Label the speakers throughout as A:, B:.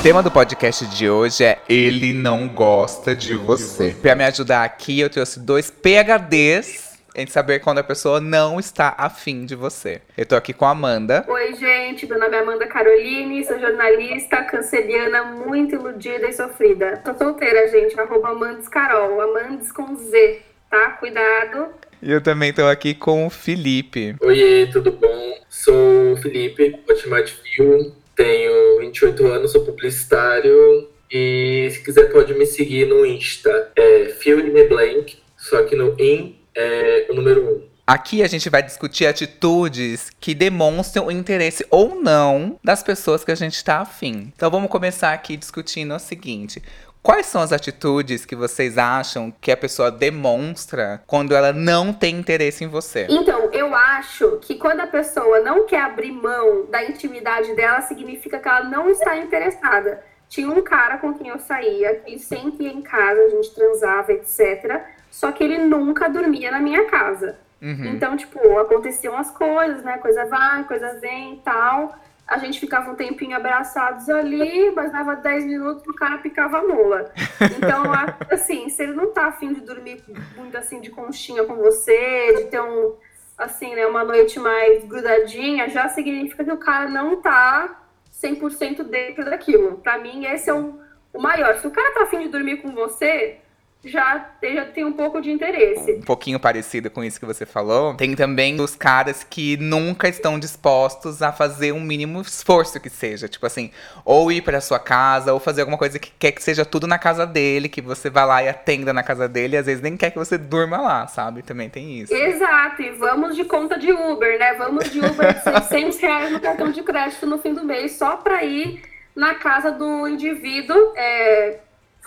A: O tema do podcast de hoje é Ele não gosta de você. Pra me ajudar aqui, eu trouxe dois PHDs em saber quando a pessoa não está afim de você. Eu tô aqui com a Amanda.
B: Oi, gente. Meu nome é Amanda Caroline, sou jornalista, canceriana, muito iludida e sofrida. Tô solteira, gente. Arroba Amandes Carol. Amandes com Z, tá? Cuidado.
A: E eu também tô aqui com o Felipe.
C: Oiê, tudo bom? Sou o Felipe, pode chamar de Fio. Tenho 28 anos, sou publicitário. E se quiser pode me seguir no Insta. É Fio Blank, só que no In é o número 1.
A: Aqui a gente vai discutir atitudes que demonstram o interesse ou não das pessoas que a gente está afim. Então vamos começar aqui discutindo o seguinte: Quais são as atitudes que vocês acham que a pessoa demonstra quando ela não tem interesse em você?
B: Então, eu acho que quando a pessoa não quer abrir mão da intimidade dela, significa que ela não está interessada. Tinha um cara com quem eu saía, que ele sempre ia em casa, a gente transava, etc. Só que ele nunca dormia na minha casa. Uhum. Então, tipo, aconteciam as coisas, né? Coisa vai, coisa vem e tal. A gente ficava um tempinho abraçados ali, mas dava 10 minutos o cara picava a mula. Então, assim, se ele não tá afim de dormir muito assim de conchinha com você, de ter um, assim, né, uma noite mais grudadinha, já significa que o cara não tá 100% dentro daquilo. Pra mim, esse é o, o maior. Se o cara tá afim de dormir com você, já, já tem um pouco de interesse.
A: Um pouquinho parecido com isso que você falou. Tem também os caras que nunca estão dispostos a fazer um mínimo esforço que seja. Tipo assim, ou ir para sua casa, ou fazer alguma coisa que quer que seja tudo na casa dele, que você vá lá e atenda na casa dele, e às vezes nem quer que você durma lá, sabe? Também tem isso.
B: Exato, e vamos de conta de Uber, né? Vamos de Uber de 600 reais no cartão de crédito no fim do mês, só pra ir na casa do indivíduo. É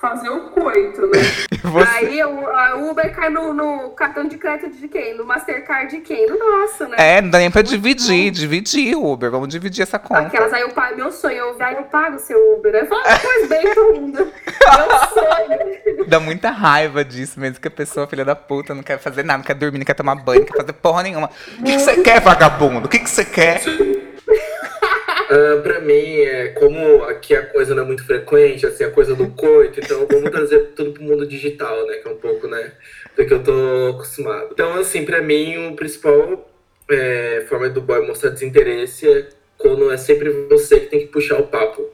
B: fazer o coito, né? Você... Aí a Uber cai no, no, cartão de crédito de quem? No Mastercard de quem? No nosso, né?
A: É, não dá nem pra dividir, dividir Uber, vamos dividir essa conta.
B: Aquelas, aí eu pago, meu sonho, eu, aí eu pago o seu Uber. Falo, ah, pois bem, tô indo. Meu sonho.
A: Dá muita raiva disso mesmo, que a pessoa, filha da puta, não quer fazer nada, não quer dormir, não quer tomar banho, não quer fazer porra nenhuma. O que você quer, vagabundo? O que você quer?
C: Uh, pra mim, é, como aqui a coisa não é muito frequente, assim, a coisa do coito, então vamos trazer tudo pro mundo digital, né? Que é um pouco, né, do que eu tô acostumado. Então, assim, pra mim, o principal é, forma do boy mostrar desinteresse é quando é sempre você que tem que puxar o papo.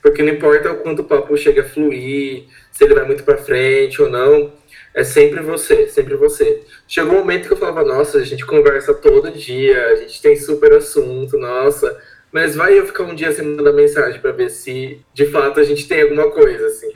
C: Porque não importa o quanto o papo chega a fluir, se ele vai muito pra frente ou não, é sempre você, sempre você. Chegou um momento que eu falava, nossa, a gente conversa todo dia, a gente tem super assunto, nossa mas vai eu ficar um dia sem mandar mensagem para ver se de fato a gente tem alguma coisa, assim.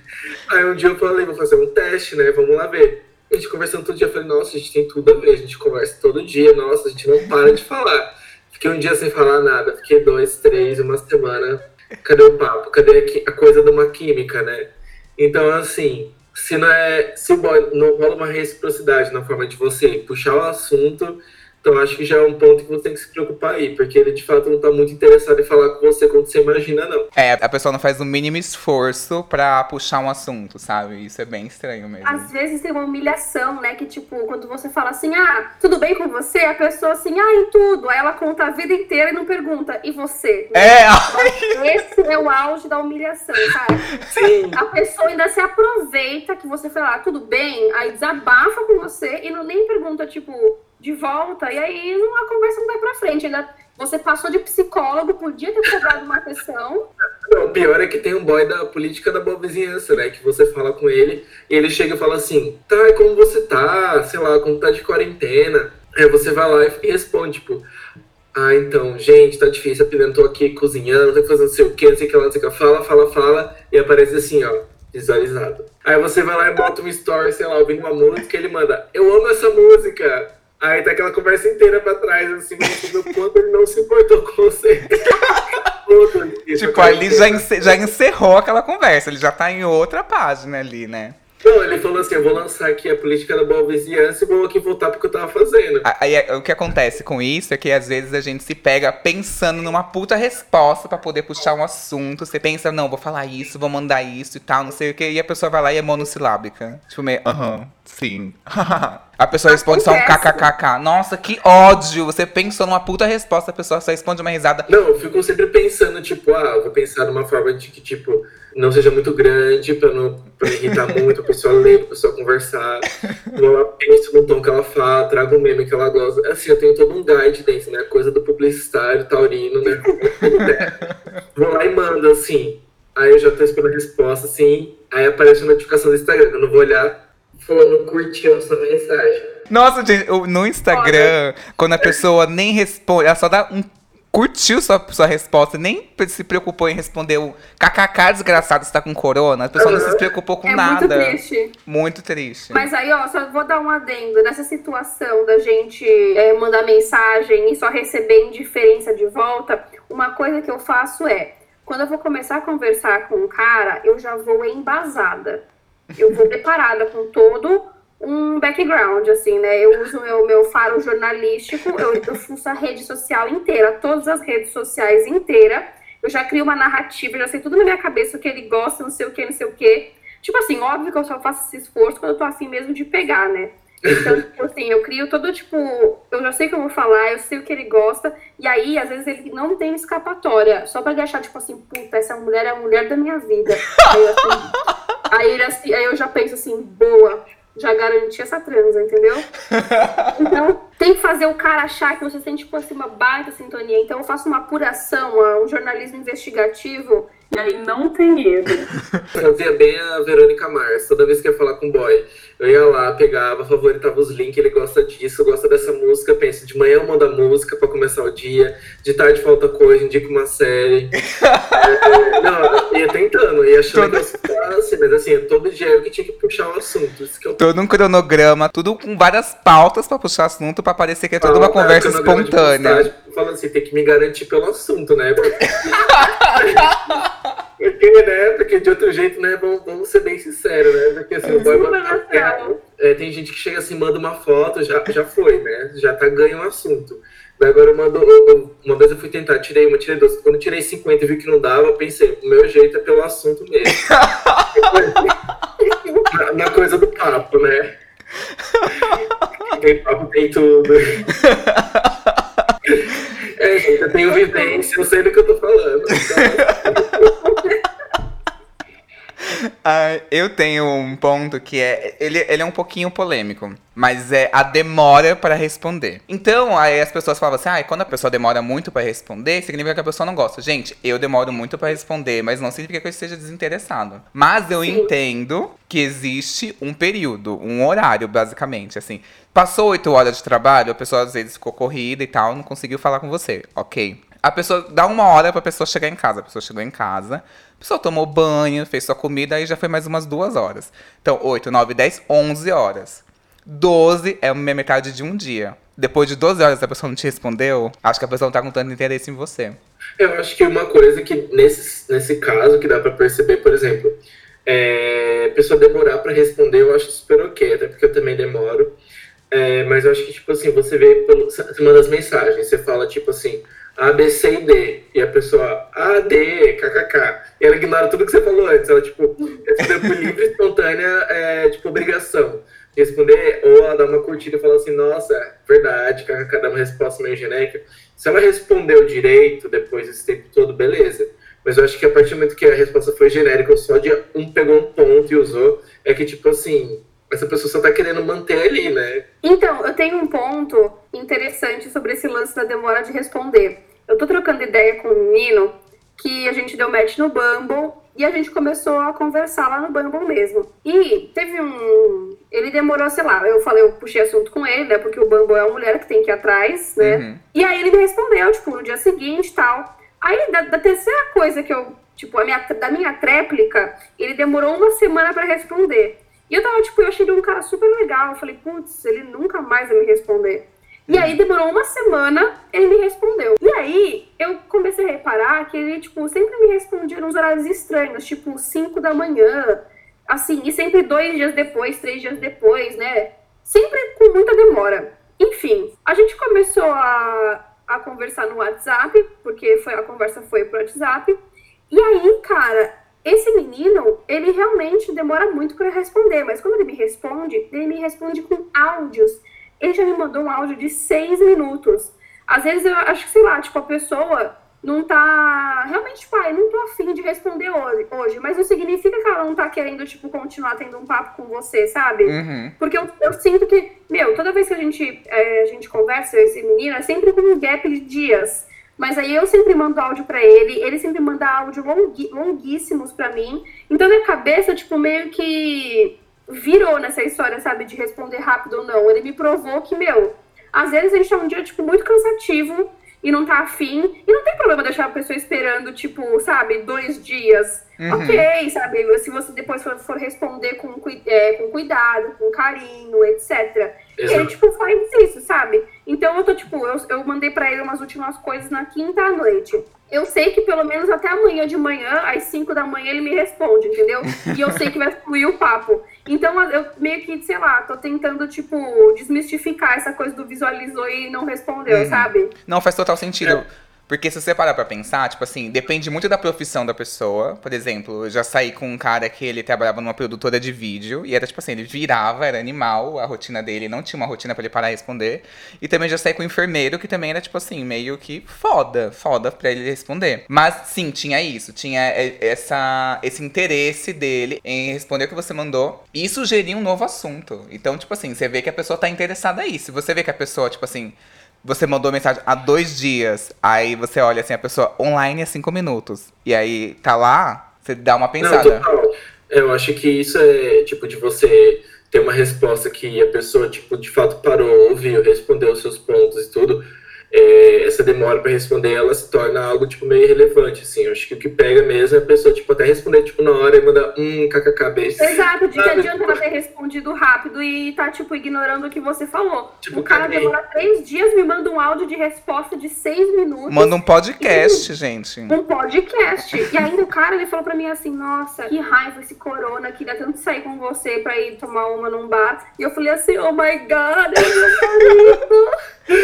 C: Aí um dia eu falei, vou fazer um teste, né? Vamos lá ver. A gente conversando todo dia, eu falei, nossa, a gente tem tudo a ver, a gente conversa todo dia, nossa, a gente não para de falar. Fiquei um dia sem falar nada, fiquei dois, três, uma semana. Cadê o papo? Cadê a coisa de uma química, né? Então, assim, se não é. Se não rola uma reciprocidade na forma de você puxar o assunto então acho que já é um ponto que você tem que se preocupar aí, porque ele de fato não tá muito interessado em falar com você quando você imagina, não.
A: É, a pessoa não faz o mínimo esforço pra puxar um assunto, sabe? Isso é bem estranho mesmo.
B: Às vezes tem uma humilhação, né? Que tipo, quando você fala assim, ah, tudo bem com você? A pessoa assim, ah, em tudo. Aí ela conta a vida inteira e não pergunta, e você?
A: É!
B: Esse é o auge da humilhação, sabe? Sim. A pessoa ainda se aproveita que você fala, ah, tudo bem, aí desabafa com você e não nem pergunta, tipo, de volta, e aí a conversa não vai pra frente. Ainda você passou de psicólogo, podia ter cobrado uma.
C: Não, o pior é que tem um boy da política da boa vizinhança, né? Que você fala com ele e ele chega e fala assim: tá, como você tá? Sei lá, como tá de quarentena? Aí você vai lá e responde, tipo. Ah, então, gente, tá difícil. Tô aqui cozinhando, tô fazendo sei o que, não sei o que lá, não sei o que. Fala, fala, fala. E aparece assim, ó, visualizado. Aí você vai lá e bota um story, sei lá, ouvindo uma música e ele manda: Eu amo essa música. Aí tá aquela conversa inteira pra trás, assim, do quanto ele não se importou com você.
A: tipo, ali já, já encerrou aquela conversa, ele já tá em outra página ali, né?
C: Não, ele falou assim: eu vou lançar aqui a política da boa vizinhança e vou aqui voltar porque eu tava fazendo.
A: Aí o que acontece com isso é que às vezes a gente se pega pensando numa puta resposta para poder puxar um assunto. Você pensa, não, vou falar isso, vou mandar isso e tal, não sei o que, e a pessoa vai lá e é monossilábica. Tipo, meio, aham, uh -huh, sim. A pessoa responde só um kkkk. Nossa, que ódio! Você pensou numa puta resposta, a pessoa só responde uma risada.
C: Não, eu fico sempre pensando, tipo, ah, vou pensar numa forma de que, tipo, não seja muito grande, pra não pra irritar muito, a pessoa ler, a pessoa conversar. Eu penso no tom que ela fala, trago um meme que ela gosta. Assim, eu tenho todo um guide dentro, né? Coisa do publicitário, taurino, né? Vou lá e mando, assim. Aí eu já tô esperando a resposta, assim. Aí aparece a notificação do Instagram. Eu não vou olhar falando curtiu essa mensagem.
A: Nossa, gente, no Instagram, Olha. quando a pessoa nem responde, ela só dá um curtiu sua, sua resposta, nem se preocupou em responder o kkk desgraçado está com corona. A pessoa uhum. não se preocupou com é nada.
B: Muito triste.
A: Muito triste.
B: Mas aí, ó, só vou dar um adendo. Nessa situação da gente é, mandar mensagem e só receber indiferença de volta, uma coisa que eu faço é, quando eu vou começar a conversar com um cara, eu já vou embasada. Eu vou preparada com todo um background, assim, né? Eu uso o meu, meu faro jornalístico, eu, eu fuço a rede social inteira, todas as redes sociais inteira. Eu já crio uma narrativa, já sei tudo na minha cabeça o que ele gosta, não sei o que, não sei o que. Tipo assim, óbvio que eu só faço esse esforço quando eu tô assim mesmo de pegar, né? Então, tipo assim, eu crio todo, tipo, eu já sei o que eu vou falar, eu sei o que ele gosta, e aí, às vezes, ele não tem escapatória, só pra deixar, tipo assim, puta, essa mulher é a mulher da minha vida. Aí, assim, aí, ele, assim, aí eu já penso assim, boa, já garanti essa transa, entendeu? Então, tem que fazer o cara achar que você tem, tipo assim, uma baita sintonia. Então, eu faço uma apuração, um jornalismo investigativo, e aí não tem erro.
C: Fazia bem a Verônica Mars. Toda vez que ia falar com o boy, eu ia lá, pegava, favoritava os links, ele gosta disso, gosta dessa música, pensa, de manhã eu mando a música pra começar o dia, de tarde falta coisa, indico uma série. é, não, ia tentando, ia achando todo... que eu assim, mas assim, todo dia eu que tinha que puxar o um assunto. Eu...
A: Todo um cronograma, tudo com várias pautas pra puxar assunto, pra parecer que é toda uma conversa espontânea.
C: Falando assim, tem que me garantir pelo assunto, né? Porque... Porque, né? Porque de outro jeito, né? Vamos, vamos ser bem sinceros, né? Porque assim, o boy é, tem gente que chega assim, manda uma foto, já, já foi, né? Já tá ganho o um assunto. Daí agora eu mando. Eu, uma vez eu fui tentar, tirei uma, tirei duas. Quando eu tirei 50 e vi que não dava, pensei, o meu jeito é pelo assunto mesmo. na, na coisa do papo, né? Tem papo, tem tudo. Eu tenho vivência, eu sei do que eu tô falando. Então...
A: Ah, eu tenho um ponto que é. Ele, ele é um pouquinho polêmico, mas é a demora para responder. Então, aí as pessoas falavam assim: ah, quando a pessoa demora muito para responder, significa que a pessoa não gosta. Gente, eu demoro muito para responder, mas não significa que eu esteja desinteressado. Mas eu Sim. entendo que existe um período, um horário, basicamente. Assim, passou oito horas de trabalho, a pessoa às vezes ficou corrida e tal, não conseguiu falar com você. Ok. A pessoa dá uma hora pra pessoa chegar em casa. A pessoa chegou em casa, a pessoa tomou banho, fez sua comida, aí já foi mais umas duas horas. Então, 8, 9, 10, 11 horas. 12 é a metade de um dia. Depois de 12 horas a pessoa não te respondeu, acho que a pessoa não tá com tanto interesse em você.
C: Eu acho que uma coisa que nesse, nesse caso que dá para perceber, por exemplo, é, a pessoa demorar para responder, eu acho super ok, até porque eu também demoro. É, mas eu acho que, tipo assim, você vê, pelo, você manda as mensagens, você fala, tipo assim, a, B, C e D. E a pessoa, A, D, KKK. E ela ignora tudo que você falou antes. Ela, tipo, responder por livre, espontânea, é, tipo, obrigação. Responder, ou ela dá uma curtida e fala assim, nossa, verdade, KKK, dá uma resposta meio genérica. Se ela respondeu direito depois desse tempo todo, beleza. Mas eu acho que a partir do momento que a resposta foi genérica, ou só de um pegou um ponto e usou, é que, tipo assim, essa pessoa só tá querendo manter ali, né?
B: Então, eu tenho um ponto interessante sobre esse lance da demora de responder. Eu tô trocando ideia com um menino que a gente deu match no Bumble e a gente começou a conversar lá no Bumble mesmo. E teve um. Ele demorou, sei lá, eu falei, eu puxei assunto com ele, né? Porque o Bumble é uma mulher que tem que ir atrás, né? Uhum. E aí ele me respondeu, tipo, no dia seguinte e tal. Aí, da, da, terceira coisa que eu, tipo, a minha, da minha tréplica, ele demorou uma semana para responder. E eu tava, tipo, eu achei ele um cara super legal. Eu falei, putz, ele nunca mais vai me responder. E aí demorou uma semana, ele me respondeu. E aí eu comecei a reparar que ele, tipo, sempre me respondia nos horários estranhos, tipo 5 da manhã, assim, e sempre dois dias depois, três dias depois, né? Sempre com muita demora. Enfim, a gente começou a, a conversar no WhatsApp, porque foi, a conversa foi pro WhatsApp. E aí, cara, esse menino, ele realmente demora muito para responder, mas quando ele me responde, ele me responde com áudios. Ele já me mandou um áudio de seis minutos. Às vezes eu acho que, sei lá, tipo, a pessoa não tá. Realmente, pai, tipo, não tô afim de responder hoje, hoje, mas não significa que ela não tá querendo, tipo, continuar tendo um papo com você, sabe?
A: Uhum.
B: Porque eu, eu, sinto que, meu, toda vez que a gente, é, a gente conversa, esse menino, é sempre com um gap de dias. Mas aí eu sempre mando áudio para ele, ele sempre manda áudio longuíssimos para mim. Então minha cabeça, tipo, meio que virou nessa história, sabe, de responder rápido ou não. Ele me provou que, meu, às vezes a gente tá um dia, tipo, muito cansativo e não tá afim. E não tem problema deixar a pessoa esperando, tipo, sabe, dois dias. Uhum. Ok, sabe? Se você depois for, for responder com, é, com cuidado, com carinho, etc. Exato. E ele, tipo, faz isso, sabe? Então eu tô, tipo, eu, eu mandei pra ele umas últimas coisas na quinta à noite. Eu sei que pelo menos até amanhã de manhã, às 5 da manhã, ele me responde, entendeu? E eu sei que vai fluir o papo. Então eu meio que, sei lá, tô tentando, tipo, desmistificar essa coisa do visualizou e não respondeu, uhum. sabe?
A: Não, faz total sentido. É. Porque se você parar pra pensar, tipo assim, depende muito da profissão da pessoa. Por exemplo, eu já saí com um cara que ele trabalhava numa produtora de vídeo e era tipo assim, ele virava, era animal a rotina dele, não tinha uma rotina para ele parar e responder. E também já saí com um enfermeiro que também era tipo assim, meio que foda, foda pra ele responder. Mas sim, tinha isso, tinha essa, esse interesse dele em responder o que você mandou e sugerir um novo assunto. Então, tipo assim, você vê que a pessoa tá interessada aí. Se você vê que a pessoa, tipo assim, você mandou mensagem há dois dias, aí você olha assim, a pessoa online há cinco minutos. E aí tá lá, você dá uma pensada.
C: Não, Eu acho que isso é tipo de você ter uma resposta que a pessoa, tipo, de fato parou, ouviu, respondeu os seus pontos e tudo é, para responder, ela se torna algo, tipo, meio irrelevante, assim. Eu acho que o que pega mesmo é a pessoa, tipo, até responder, tipo, na hora e mandar um beijo.
B: Exato, de que adianta ela ter respondido rápido e tá, tipo, ignorando o que você falou. Tipo, o cara demora três dias, me manda um áudio de resposta de seis minutos.
A: Manda um podcast, e, gente.
B: Um podcast. E ainda o cara, ele falou pra mim assim, nossa, que raiva esse corona, queria tanto sair com você pra ir tomar uma num bar. E eu falei assim, oh my god, eu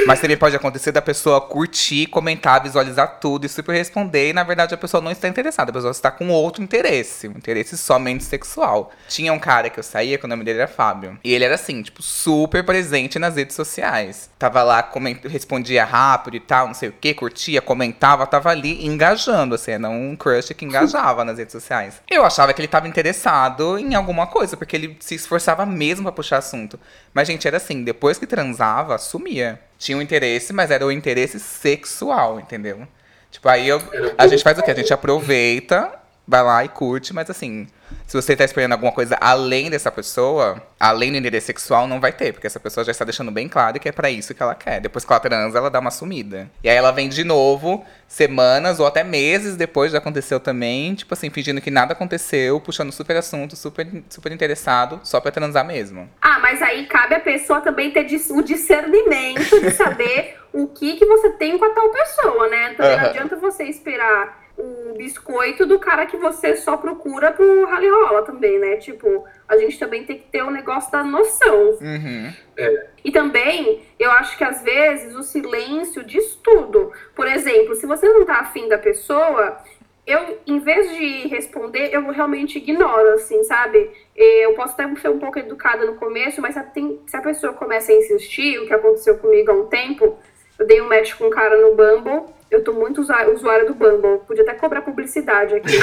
A: mas também pode acontecer da pessoa curtir, comentar, visualizar tudo e super responder. E na verdade a pessoa não está interessada, a pessoa está com outro interesse, um interesse somente sexual. Tinha um cara que eu saía, que o nome dele era Fábio. E ele era assim, tipo, super presente nas redes sociais. Tava lá, coment... respondia rápido e tal, não sei o que, curtia, comentava, tava ali engajando, assim, era um crush que engajava nas redes sociais. Eu achava que ele tava interessado em alguma coisa, porque ele se esforçava mesmo pra puxar assunto. Mas, gente, era assim, depois que transava, sumia tinha um interesse, mas era o um interesse sexual, entendeu? Tipo, aí eu, a gente faz o quê? A gente aproveita, vai lá e curte, mas assim, se você está esperando alguma coisa além dessa pessoa, além do interesse sexual, não vai ter, porque essa pessoa já está deixando bem claro que é para isso que ela quer. Depois que ela transa, ela dá uma sumida. E aí ela vem de novo, semanas ou até meses depois já aconteceu também, tipo assim, fingindo que nada aconteceu, puxando super assunto, super, super interessado, só pra transar mesmo.
B: Ah, mas aí cabe a pessoa também ter o discernimento de saber o que, que você tem com a tal pessoa, né? Então uhum. não adianta você esperar o biscoito do cara que você só procura pro rally rola também, né? Tipo, a gente também tem que ter o um negócio da noção.
A: Uhum.
C: É.
B: E também, eu acho que às vezes o silêncio diz tudo. Por exemplo, se você não tá afim da pessoa, eu, em vez de responder, eu realmente ignoro, assim, sabe? Eu posso até ser um pouco educada no começo, mas se a, tem, se a pessoa começa a insistir, o que aconteceu comigo há um tempo, eu dei um match com um cara no Bumble eu tô muito usuária do Bumble. Podia até cobrar publicidade aqui.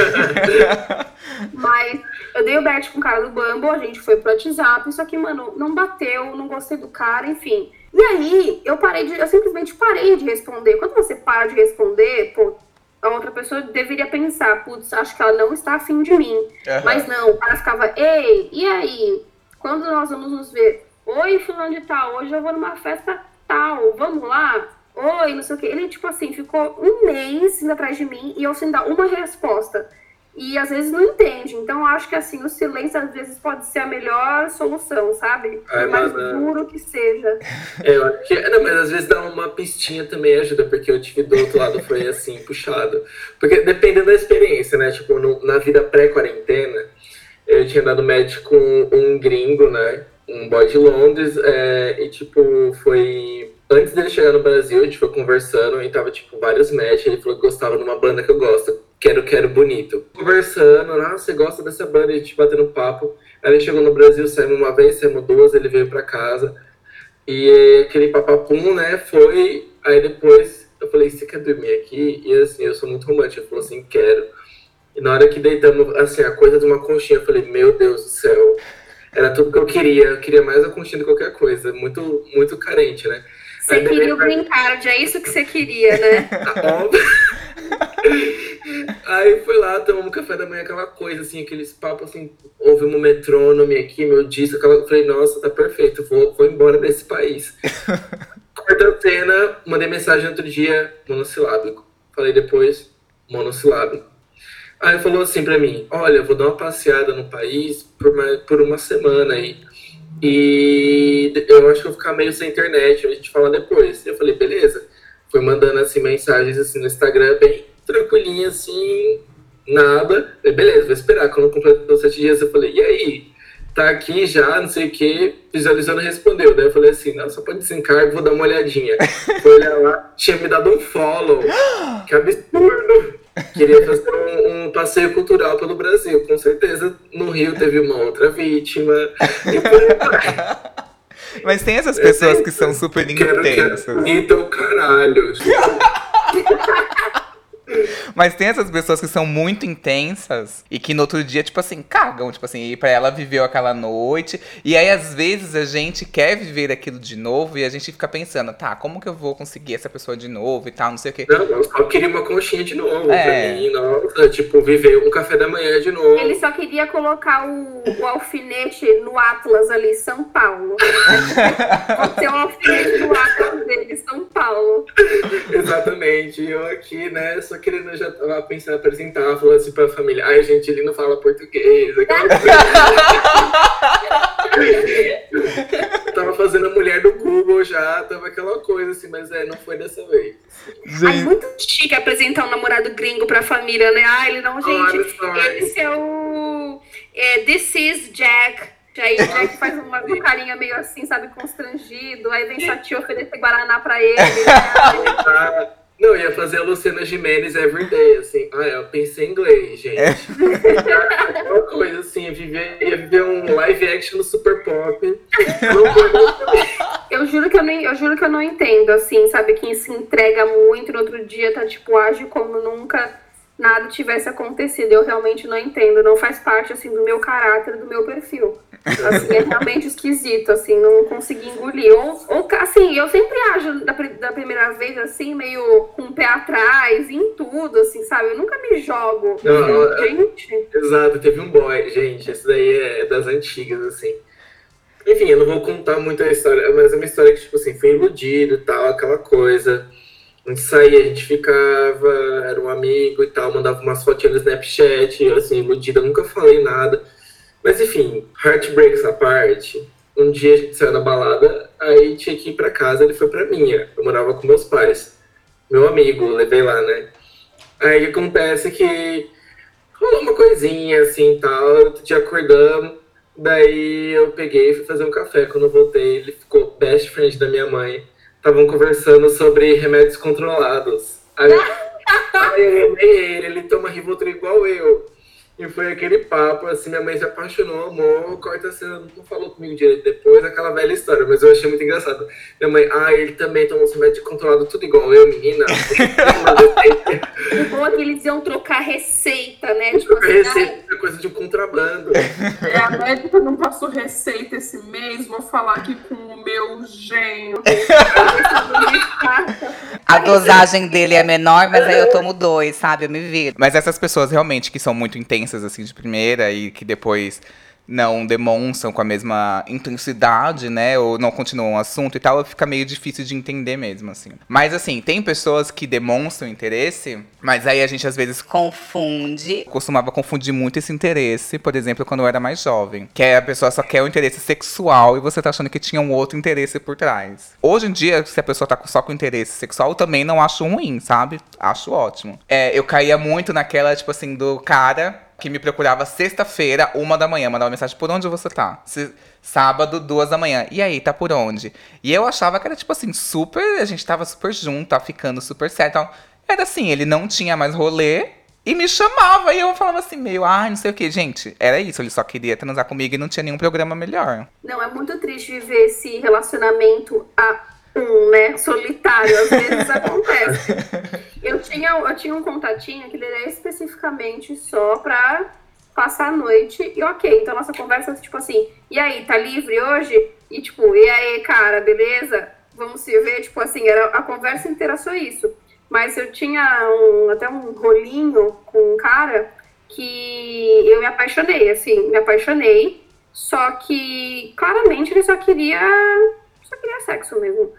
B: Mas eu dei o bet com o cara do Bumble, a gente foi pro WhatsApp, só que, mano, não bateu, não gostei do cara, enfim. E aí, eu parei de. Eu simplesmente parei de responder. Quando você para de responder, pô, a outra pessoa deveria pensar, putz, acho que ela não está afim de mim. Uhum. Mas não, o cara ficava, ei, e aí? Quando nós vamos nos ver? Oi, fulano de tal, hoje eu vou numa festa tal, vamos lá? oi, não sei o que. Ele, tipo assim, ficou um mês indo atrás de mim e eu sem dar uma resposta. E às vezes não entende. Então eu acho que assim, o silêncio às vezes pode ser a melhor solução, sabe? Por mais mas, duro que seja.
C: É, eu acho que, não, mas às vezes dar uma pistinha também ajuda, porque eu tive do outro lado foi assim, puxado. Porque dependendo da experiência, né? Tipo, no, na vida pré-quarentena, eu tinha dado match com um gringo, né? Um boy de Londres, é, e tipo, foi antes dele chegar no Brasil, a gente foi conversando e tava, tipo, vários matches. Ele falou que gostava de uma banda que eu gosto. Quero Quero Bonito. Conversando, nossa, você gosta dessa banda? A gente batendo papo. Aí ele chegou no Brasil, saímos uma vez, saímos duas, ele veio pra casa. E aquele papapum, né, foi. Aí depois eu falei, você quer dormir aqui? E assim, eu sou muito romântico. Ele falou assim, quero. E na hora que deitamos, assim, a coisa de uma conchinha, eu falei, meu Deus do céu. Era tudo que eu queria. Eu queria mais a conchinha do que qualquer coisa. Muito, muito carente, né?
B: Você queria o green card, é isso que você queria, né?
C: Aí foi lá, tomamos café da manhã, aquela coisa, assim, aqueles papos, assim, houve um metrônome aqui, meu disco, aquela... Eu falei, nossa, tá perfeito, vou, vou embora desse país. Quarta cena, mandei mensagem outro dia, monossilábico. Falei depois, monossilábico. Aí falou assim pra mim, olha, vou dar uma passeada no país por uma, por uma semana aí. E eu acho que eu vou ficar meio sem internet, a gente fala depois. Eu falei, beleza. Foi mandando assim mensagens assim no Instagram, bem tranquilinha, assim, nada. Falei, beleza, vou esperar. Quando completou sete dias, eu falei, e aí? Tá aqui já, não sei o que, visualizando respondeu. Daí eu falei assim, não, só pode desencargo, vou dar uma olhadinha. Foi olhar lá, tinha me dado um follow. Que absurdo! Queria fazer um, um, passeio cultural pelo Brasil. Com certeza, no Rio teve uma outra vítima.
A: Mas tem essas pessoas que são super intensas.
C: Então, caralho.
A: Mas tem essas pessoas que são muito intensas e que no outro dia, tipo assim, cagam. Tipo assim, e pra ela viveu aquela noite. E aí, às vezes, a gente quer viver aquilo de novo e a gente fica pensando, tá, como que eu vou conseguir essa pessoa de novo e tal, não sei o quê.
C: Não, eu só queria uma conchinha de novo é. pra mim, nossa. Tipo, viver um café da manhã de novo.
B: Ele só queria colocar o, o alfinete no Atlas ali, São Paulo. Pode ser o alfinete no Atlas dele, São Paulo.
C: Exatamente. Eu aqui, né, só querendo, já tava pensando em apresentar, falando assim pra família, ai, gente, ele não fala português, aquela coisa. tava fazendo a mulher do Google já, tava aquela coisa assim, mas é, não foi dessa vez.
B: Gente. É muito chique apresentar um namorado gringo pra família, né? Ah, ele não, gente, esse é o é, This is Jack. Aí o Jack faz uma, uma carinha meio assim, sabe, constrangido. Aí vem sua tia oferecer Guaraná pra ele. Né?
C: Não, ia fazer a Luciana Gimenez everyday, assim. Ah, eu pensei em inglês, gente. É. Uma coisa assim, ia viver, ia viver um live action no Super Pop.
B: eu juro que eu, nem, eu juro que eu não entendo, assim, sabe? Quem se entrega muito no outro dia tá, tipo, age como nunca nada tivesse acontecido. Eu realmente não entendo, não faz parte assim do meu caráter, do meu perfil. Assim, é realmente esquisito, assim, não consegui engolir. Ou, ou assim, eu sempre ajo da, da primeira vez assim, meio com o pé atrás, em tudo, assim, sabe? Eu nunca me jogo. Não, gente.
C: Exato, teve um boy, gente, esse daí é das antigas, assim. Enfim, eu não vou contar muito a história, mas é uma história que, tipo assim, foi iludido e tal, aquela coisa. Saía, a gente ficava, era um amigo e tal, mandava umas fotinhas no Snapchat, assim, iludida, nunca falei nada. Mas enfim, heartbreaks à parte, um dia a gente saiu da balada, aí tinha que ir pra casa, ele foi pra minha. Eu morava com meus pais. Meu amigo, levei lá, né? Aí acontece que rolou uma coisinha assim tal, outro dia acordamos, daí eu peguei e fui fazer um café. Quando eu voltei, ele ficou best friend da minha mãe estavam conversando sobre remédios controlados. Aí, aí eu amei ele, ele toma Rivotril igual eu. E foi aquele papo, assim, minha mãe se apaixonou, amor, corta a cena, não falou comigo direito depois, aquela velha história, mas eu achei muito engraçado. Minha mãe, ah, ele também tomou remédio controlado, tudo igual eu, menina.
B: o bom é que eles iam trocar receita, né?
C: Tipo trocar assim, receita é coisa de um contrabando.
D: É, a médica não passou receita esse mês, vou falar aqui com o meu genro.
A: a dosagem dele é menor, mas aí eu tomo dois, sabe? Eu me viro. Mas essas pessoas realmente que são muito intensas intensas assim de primeira e que depois não demonstram com a mesma intensidade, né? Ou não continuam o assunto e tal, fica meio difícil de entender mesmo, assim. Mas assim, tem pessoas que demonstram interesse, mas aí a gente às vezes confunde. Costumava confundir muito esse interesse, por exemplo, quando eu era mais jovem. Que é a pessoa só quer o interesse sexual e você tá achando que tinha um outro interesse por trás. Hoje em dia, se a pessoa tá só com interesse sexual, eu também não acho ruim, sabe? Acho ótimo. É, eu caía muito naquela, tipo assim, do cara que me procurava sexta-feira, uma da manhã, mandava mensagem, por onde você tá? Sábado, duas da manhã. E aí, tá por onde? E eu achava que era, tipo assim, super. A gente tava super junto, tá ficando super certo. Então, era assim, ele não tinha mais rolê, E me chamava, e eu falava assim, meio, ai, não sei o que. Gente, era isso, ele só queria transar comigo e não tinha nenhum programa melhor.
B: Não, é muito triste viver esse relacionamento a um, né? Solitário, às vezes acontece. Eu tinha, eu tinha um contatinho que ele era especificamente só pra passar a noite e ok. Então nossa conversa, tipo assim, e aí, tá livre hoje? E tipo, e aí, cara, beleza? Vamos se ver, tipo assim, era, a conversa inteira só isso. Mas eu tinha um, até um rolinho com um cara que eu me apaixonei, assim, me apaixonei. Só que claramente ele só queria. Só queria sexo mesmo.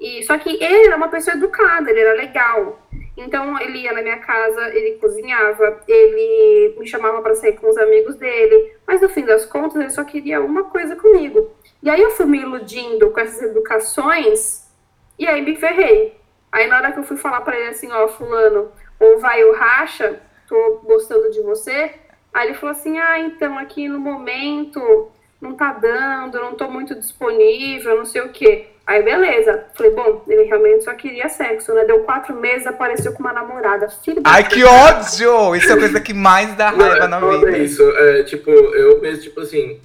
B: E, só que ele era uma pessoa educada, ele era legal. Então ele ia na minha casa, ele cozinhava, ele me chamava para sair com os amigos dele, mas no fim das contas ele só queria uma coisa comigo. E aí eu fui me iludindo com essas educações e aí me ferrei. Aí na hora que eu fui falar para ele assim, ó, fulano, ou vai o racha, tô gostando de você. Aí ele falou assim: "Ah, então aqui no momento não tá dando, não tô muito disponível, não sei o quê". Aí beleza. Falei, bom, ele realmente só queria sexo, né? Deu quatro meses, apareceu com uma namorada. Filho
A: Ai, que ódio! Isso é a coisa que mais dá raiva na
C: Não,
A: vida.
C: É isso, é, tipo, eu mesmo, tipo assim,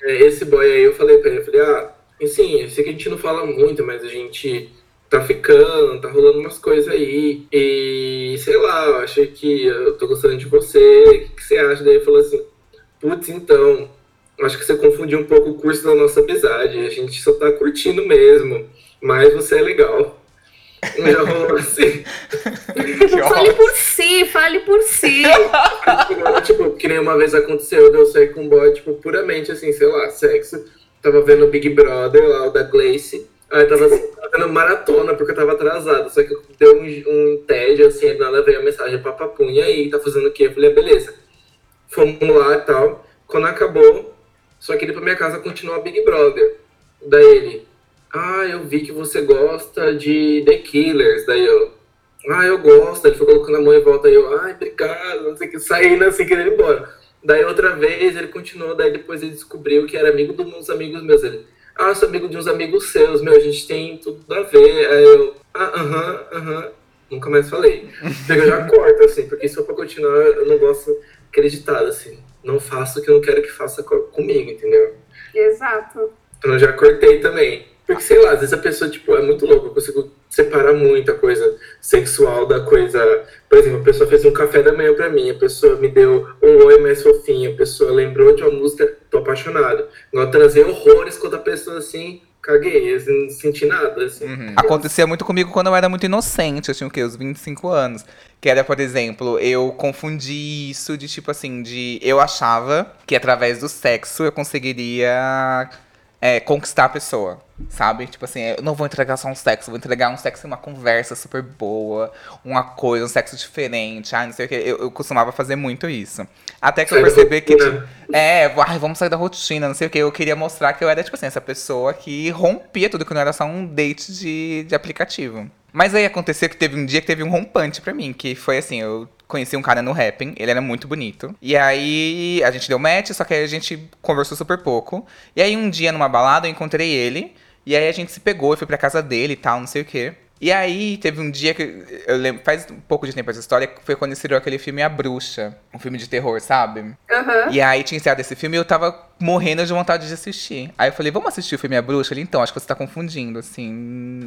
C: é, esse boy aí, eu falei pra ele, eu falei, ah, assim, eu sei que a gente não fala muito, mas a gente tá ficando, tá rolando umas coisas aí, e sei lá, eu achei que eu tô gostando de você, o que, que você acha? Daí ele falou assim, putz, então, acho que você confundiu um pouco o curso da nossa amizade, a gente só tá curtindo mesmo, mas você é legal. Já rolou assim.
B: Fale por si, fale por si.
C: Agora, tipo, que nem uma vez aconteceu, de eu sair com um boy, tipo, puramente assim, sei lá, sexo. Tava vendo Big Brother lá, o da Glace. Aí eu tava assim, tava vendo maratona, porque eu tava atrasado. Só que deu um, um tédio, assim, aí nada veio a mensagem pra papum. E aí, tá fazendo o quê? Eu falei, ah, beleza. Fomos lá e tal. Quando acabou, só que ele pra minha casa continuar Big Brother. Daí ele, ah, eu vi que você gosta de The Killers. Daí eu, ah, eu gosto. Ele foi colocando a mão em volta. Aí eu, ai, obrigado. Não sei o que, saindo assim, querendo ir embora. Daí outra vez ele continuou. Daí depois ele descobriu que era amigo de uns amigos meus. Ele, ah, sou amigo de uns amigos seus. Meu, a gente tem tudo a ver. Aí eu, ah, aham, aham. Nunca mais falei. Eu já corto, assim, porque se for pra continuar, eu não gosto acreditado, assim. Não faço o que eu não quero que faça co- comigo, entendeu?
B: Exato.
C: Então eu já cortei também. Porque, sei lá, às vezes a pessoa, tipo, é muito louca. Eu consigo separar muito a coisa sexual da coisa... Por exemplo, a pessoa fez um café da manhã pra mim. A pessoa me deu um oi mais fofinho. A pessoa lembrou de uma música, tô apaixonado. Agora, trazer horrores quando a pessoa, assim, caguei. assim, não senti nada, assim.
A: Uhum. Acontecia muito comigo quando eu era muito inocente, eu tinha o quê? Os 25 anos. Que era, por exemplo, eu confundi isso de tipo assim, de. Eu achava que através do sexo eu conseguiria é, conquistar a pessoa. Sabe? Tipo assim, eu não vou entregar só um sexo, vou entregar um sexo e uma conversa super boa, uma coisa, um sexo diferente, ah, não sei o que. Eu, eu costumava fazer muito isso. Até que eu percebi que. tipo, é, ai, vamos sair da rotina, não sei o que. Eu queria mostrar que eu era, tipo assim, essa pessoa que rompia tudo, que não era só um date de, de aplicativo. Mas aí aconteceu que teve um dia que teve um rompante pra mim, que foi assim, eu conheci um cara no Rapping, ele era muito bonito. E aí a gente deu match, só que a gente conversou super pouco. E aí um dia numa balada eu encontrei ele, e aí a gente se pegou, eu fui pra casa dele e tal, não sei o quê. E aí teve um dia que eu lembro, faz um pouco de tempo essa história, foi quando estreou aquele filme A Bruxa, um filme de terror, sabe?
B: Aham.
A: E aí tinha estreado esse filme e eu tava morrendo de vontade de assistir. Aí eu falei, vamos assistir o filme A Bruxa? Ele, então, acho que você tá confundindo, assim.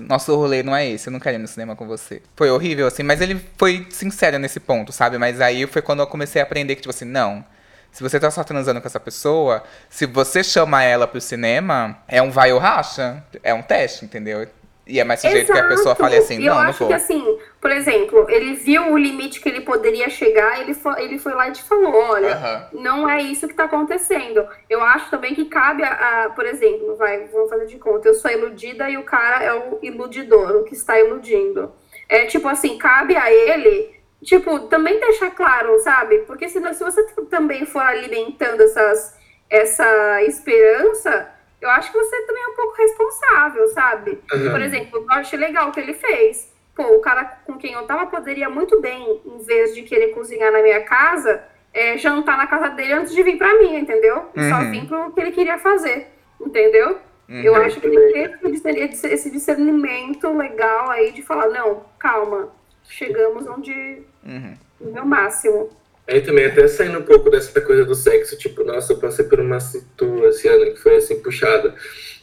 A: Nosso rolê não é esse, eu não quero ir no cinema com você. Foi horrível, assim, mas ele foi sincero nesse ponto, sabe? Mas aí foi quando eu comecei a aprender que, tipo assim, não. Se você tá só transando com essa pessoa, se você chama ela pro cinema, é um vai ou racha. É um teste, entendeu? E é mais sujeito que a pessoa fale assim,
B: eu
A: não, não
B: acho
A: vou.
B: que assim, por exemplo, ele viu o limite que ele poderia chegar, ele foi, ele foi lá e te falou, olha, não é isso que tá acontecendo. Eu acho também que cabe a, a- por exemplo, vai, vamos fazer de conta, eu sou iludida e o cara é o iludidor, o que está iludindo. É tipo assim, cabe a ele, tipo, também deixar claro, sabe? Porque senão, se você também for alimentando essas, essa esperança, eu acho que você também é um pouco responsável, sabe?
C: Aham.
B: Por exemplo, eu achei legal o que ele fez. Pô, o cara com quem eu tava poderia muito bem, em vez de querer cozinhar na minha casa, é, jantar na casa dele antes de vir pra mim, entendeu? E só
A: Uhum.
B: vir pro que ele queria fazer, entendeu?
A: Uhum.
B: Eu acho que tem que ter esse discern- esse discernimento legal aí de falar, não, calma, chegamos onde
A: Uhum.
B: No máximo.
C: Aí também, até saindo um pouco dessa coisa do sexo, tipo, nossa, eu passei por uma situ esse ano que foi assim, puxada.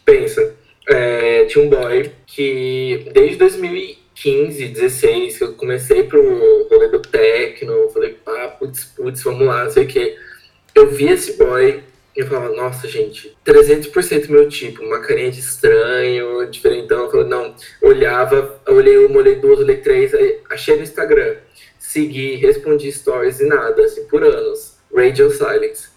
C: Pensa, é, tinha um boy que desde 2015, 16, que eu comecei pro rolê do techno, falei, pá, putz, putz, vamos lá, não sei o quê. Eu vi esse boy e eu falava, nossa, gente, 300% meu tipo, uma carinha de estranho, diferentão. Eu falei, não, olhava, olhei uma, olhei duas, olhei três, achei no Instagram segui, respondi stories e nada, assim, por anos. Radio Silence.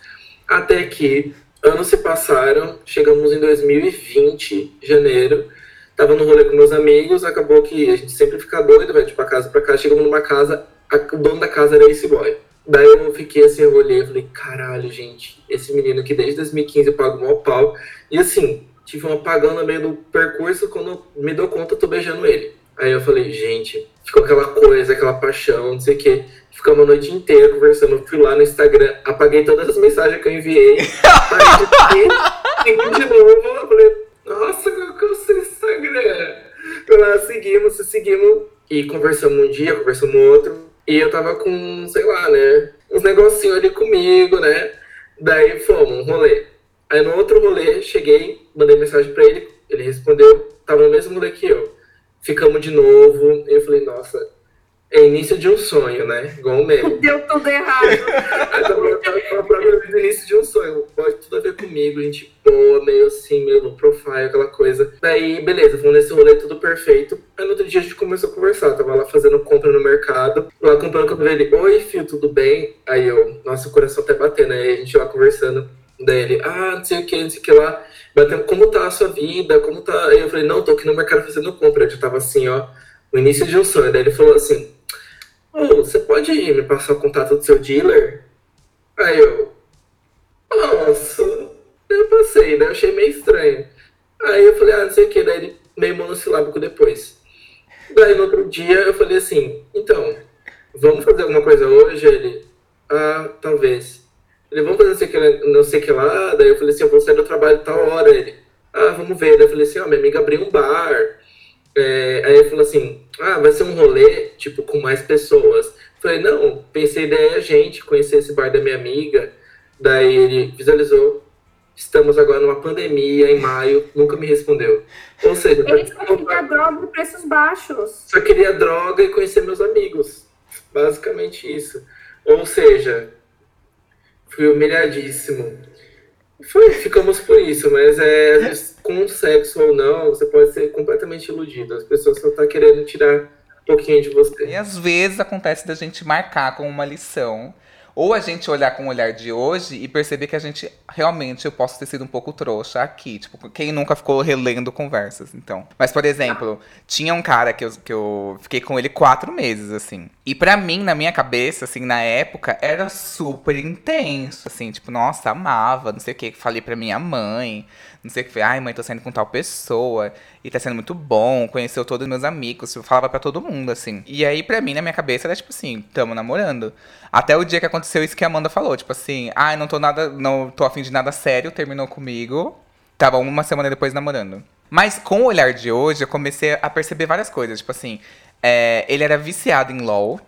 C: Até que anos se passaram, chegamos em 2020, janeiro. Tava no rolê com meus amigos, acabou que a gente sempre fica doido, vai de pra casa pra casa. Chegamos numa casa, a, o dono da casa era esse boy. Daí eu fiquei assim, eu olhei falei, caralho, gente, esse menino aqui desde 2015 eu pago mal pau. E assim, tive um apagão no meio do percurso, quando me dou conta, eu tô beijando ele. Aí eu falei, gente, ficou aquela coisa, aquela paixão, não sei o quê. Ficamos a noite inteira conversando. Fui lá no Instagram, apaguei todas as mensagens que eu enviei. aí de novo, eu falei, nossa, qual que é o seu Instagram? Fui lá, seguimos, seguimos. E conversamos um dia, conversamos outro. E eu tava com, sei lá, né? Uns negocinhos ali comigo, né? Daí fomos, um rolê. Aí no outro rolê, cheguei, mandei mensagem pra ele, ele respondeu, tava no mesmo rolê que eu ficamos de novo. Eu falei, nossa, é início de um sonho, né? Igual o meme.
B: Deu tudo errado.
C: a própria vida, início de um sonho. Pode tudo a ver comigo, gente boa, meio assim, meio no profile, aquela coisa. Daí, beleza, fomos nesse rolê tudo perfeito. Aí no outro dia a gente começou a conversar. tava lá fazendo compra no mercado. Lá comprando com ele, oi, filho, tudo bem? Aí eu, nossa, o coração até batendo. Aí a gente lá conversando. Daí ele, ah, não sei o que, não sei o que lá batendo como tá a sua vida, como tá. Eu falei, não, tô aqui no mercado fazendo compra. Eu já tava assim, ó, no início de um sonho. Daí ele falou assim, oh, você pode me passar o contato do seu dealer? Aí eu, nossa, eu passei, né? Eu achei meio estranho. Aí eu falei, ah, não sei o que, daí ele meio monossilábico depois. Daí no outro dia eu falei assim, então, vamos fazer alguma coisa hoje? Ele, ah, talvez. Ele, vamos fazer não sei o que lá. Daí eu falei assim, eu vou sair do trabalho tal hora. Ele, ah, vamos ver. Daí eu falei assim, ó, oh, minha amiga abriu um bar. É, aí ele falou assim, ah, vai ser um rolê, tipo, com mais pessoas. Eu falei, não, pensei ideia a gente conhecer esse bar da minha amiga. Daí ele visualizou, estamos agora numa pandemia, em maio, nunca me respondeu. Ou seja...
B: Ele só queria droga e preços baixos.
C: Só queria droga e conhecer meus amigos. Basicamente isso. Ou seja, Fui humilhadíssimo. Foi, ficamos por isso, mas é, com sexo ou não, você pode ser completamente iludido. As pessoas só estão tá querendo tirar um pouquinho de você.
A: E às vezes acontece da gente marcar com uma lição ou a gente olhar com o olhar de hoje e perceber que a gente realmente eu posso ter sido um pouco trouxa aqui. Tipo, quem nunca ficou relendo conversas, então. Mas, por exemplo, tinha um cara que eu, que eu fiquei com ele quatro meses, assim. E para mim, na minha cabeça, assim, na época, era super intenso. Assim, tipo, nossa, amava, não sei o que. Falei pra minha mãe não sei o que ai mãe, tô saindo com tal pessoa, e tá sendo muito bom, conheceu todos os meus amigos, eu falava para todo mundo, assim. E aí, pra mim, na minha cabeça, era tipo assim, tamo namorando. Até o dia que aconteceu isso que a Amanda falou, tipo assim, ai, não tô nada, não tô afim de nada sério, terminou comigo, tava uma semana depois namorando. Mas com o olhar de hoje, eu comecei a perceber várias coisas, tipo assim, é, ele era viciado em LOL,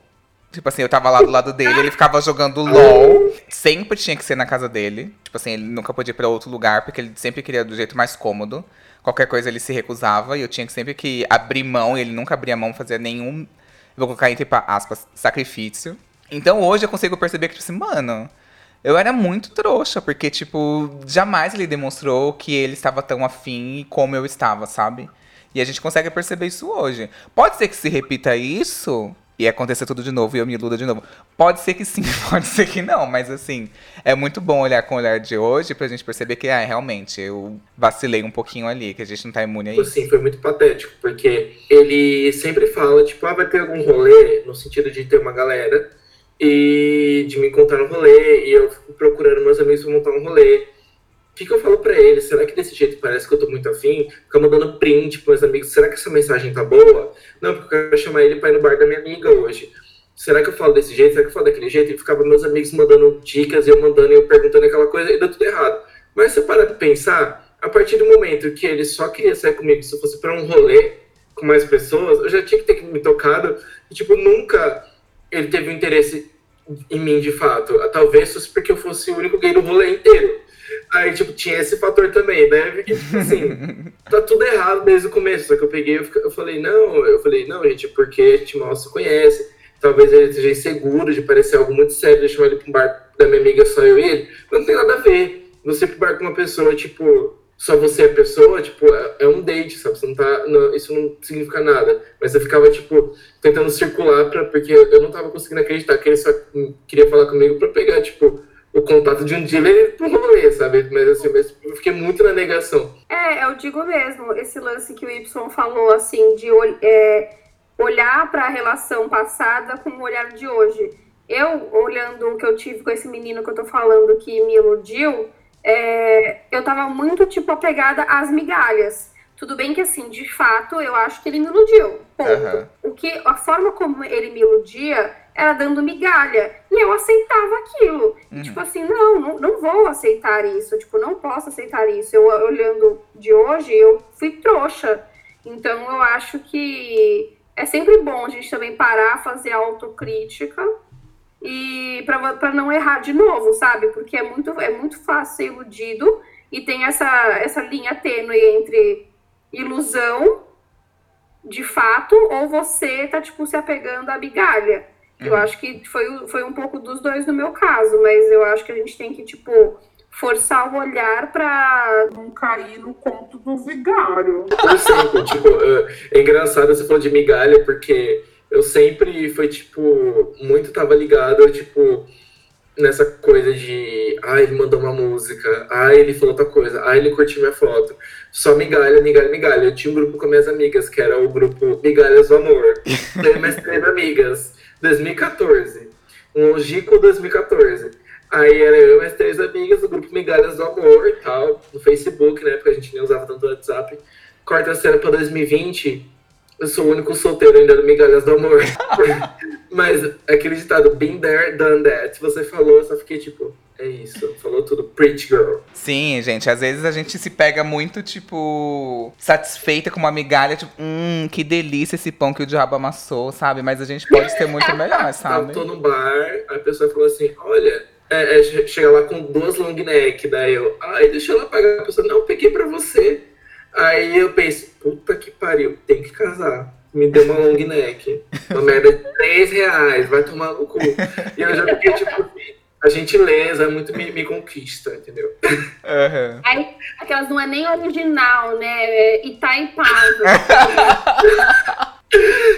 A: Tipo assim, eu tava lá do lado dele, ele ficava jogando LOL. Sempre tinha que ser na casa dele. Tipo assim, ele nunca podia ir pra outro lugar, porque ele sempre queria do jeito mais cômodo. Qualquer coisa ele se recusava e eu tinha que sempre que abrir mão, e ele nunca abria mão, fazer nenhum. Vou colocar entre aspas, sacrifício. Então hoje eu consigo perceber que, tipo assim, mano, eu era muito trouxa, porque, tipo, jamais ele demonstrou que ele estava tão afim como eu estava, sabe? E a gente consegue perceber isso hoje. Pode ser que se repita isso e acontecer tudo de novo e eu me iluda de novo. Pode ser que sim, pode ser que não, mas assim, é muito bom olhar com o olhar de hoje pra gente perceber que, ah, realmente, eu vacilei um pouquinho ali, que a gente não tá imune a isso.
C: Sim, foi muito patético, porque ele sempre fala, tipo, ah, vai ter algum rolê, no sentido de ter uma galera, e de me encontrar no rolê, e eu fico procurando meus amigos pra montar um rolê. O que, que, eu falo pra ele? Será que desse jeito parece que eu tô muito afim? Ficar mandando print pros meus amigos. Será que essa mensagem tá boa? Não, porque eu quero chamar ele pra ir no bar da minha amiga hoje. Será que eu falo desse jeito? Será que eu falo daquele jeito? E ficava meus amigos mandando dicas, eu mandando, eu perguntando aquela coisa, e deu tudo errado. Mas você para pra pensar, a partir do momento que ele só queria sair comigo se fosse pra um rolê com mais pessoas, eu já tinha que ter me tocado. E, tipo, nunca ele teve um interesse em mim de fato. Talvez fosse porque eu fosse o único gay no rolê inteiro. Aí, tipo, tinha esse fator também, né? Porque, tipo assim, tá tudo errado desde o começo. Só que eu peguei eu, eu falei, não, eu falei, não, gente, porque a gente mal se conhece. Talvez ele esteja inseguro de parecer algo muito sério, deixar ele pra um bar da minha amiga só eu e ele. Não tem nada a ver. Você pro bar com uma pessoa, tipo, só você é a pessoa, tipo, é, é um date, sabe? Você não tá. Não, isso não significa nada. Mas eu ficava, tipo, tentando circular pra, porque eu não tava conseguindo acreditar que ele só queria falar comigo pra pegar, tipo, o contato de um dealer pro rolê, sabe? Mas assim, mas eu fiquei muito na negação.
B: É, eu digo mesmo, esse lance que o Y falou, assim, de é, olhar para a relação passada com o olhar de hoje. Eu, olhando o que eu tive com esse menino que eu tô falando que me iludiu, é, eu tava muito, tipo, apegada às migalhas. Tudo bem que, assim, de fato, eu acho que ele me iludiu. Ponto. Uhum. O que, a forma como ele me iludia era dando migalha. E eu aceitava aquilo. Uhum. E, tipo assim, não, não, não vou aceitar isso. Tipo, não posso aceitar isso. Eu, olhando de hoje, eu fui trouxa. Então, eu acho que é sempre bom a gente também parar, fazer autocrítica e para não errar de novo, sabe? Porque é muito, é muito fácil ser iludido e tem essa, essa linha tênue entre ilusão de fato ou você tá, tipo, se apegando à migalha. Uhum. Eu acho que foi, foi um pouco dos dois no meu caso, mas eu acho que a gente tem que, tipo, forçar o olhar para
D: não cair no conto do vigário.
C: Por exemplo, tipo, é, é engraçado você falou de migalha, porque eu sempre foi, tipo, muito tava ligado, tipo, nessa coisa de, ah, ele mandou uma música, ah, ele falou outra coisa, ah, ele curtiu minha foto. Só migalha, migalha, migalha. Eu tinha um grupo com minhas amigas, que era o grupo Migalhas do Amor. Tenho minhas três amigas, 2014. Um Gico 2014. Aí era eu e minhas três amigas do grupo Migalhas do Amor e tal, no Facebook, né, porque a gente nem usava tanto o WhatsApp. Corta a cena pra 2020, eu sou o único solteiro ainda do Migalhas do Amor. Mas aquele ditado, been there, done that. Você falou, eu só fiquei tipo, é isso. Falou tudo, preach girl.
A: Sim, gente, às vezes a gente se pega muito, tipo, satisfeita com uma migalha, tipo, hum, que delícia esse pão que o diabo amassou, sabe? Mas a gente pode ser muito melhor, sabe?
C: Eu tô no bar, a pessoa falou assim, olha, é, é, chega lá com duas long neck, daí eu, ai, deixa ela pagar. A pessoa, não, peguei pra você. Aí eu penso, puta que pariu, tem que casar. Me deu uma long neck. Uma merda de 3 reais, vai tomar no cu. E eu já fiquei tipo, a gentileza muito me, me conquista, entendeu?
B: Uhum. Aí, aquelas não é nem original, né? É Itaipava.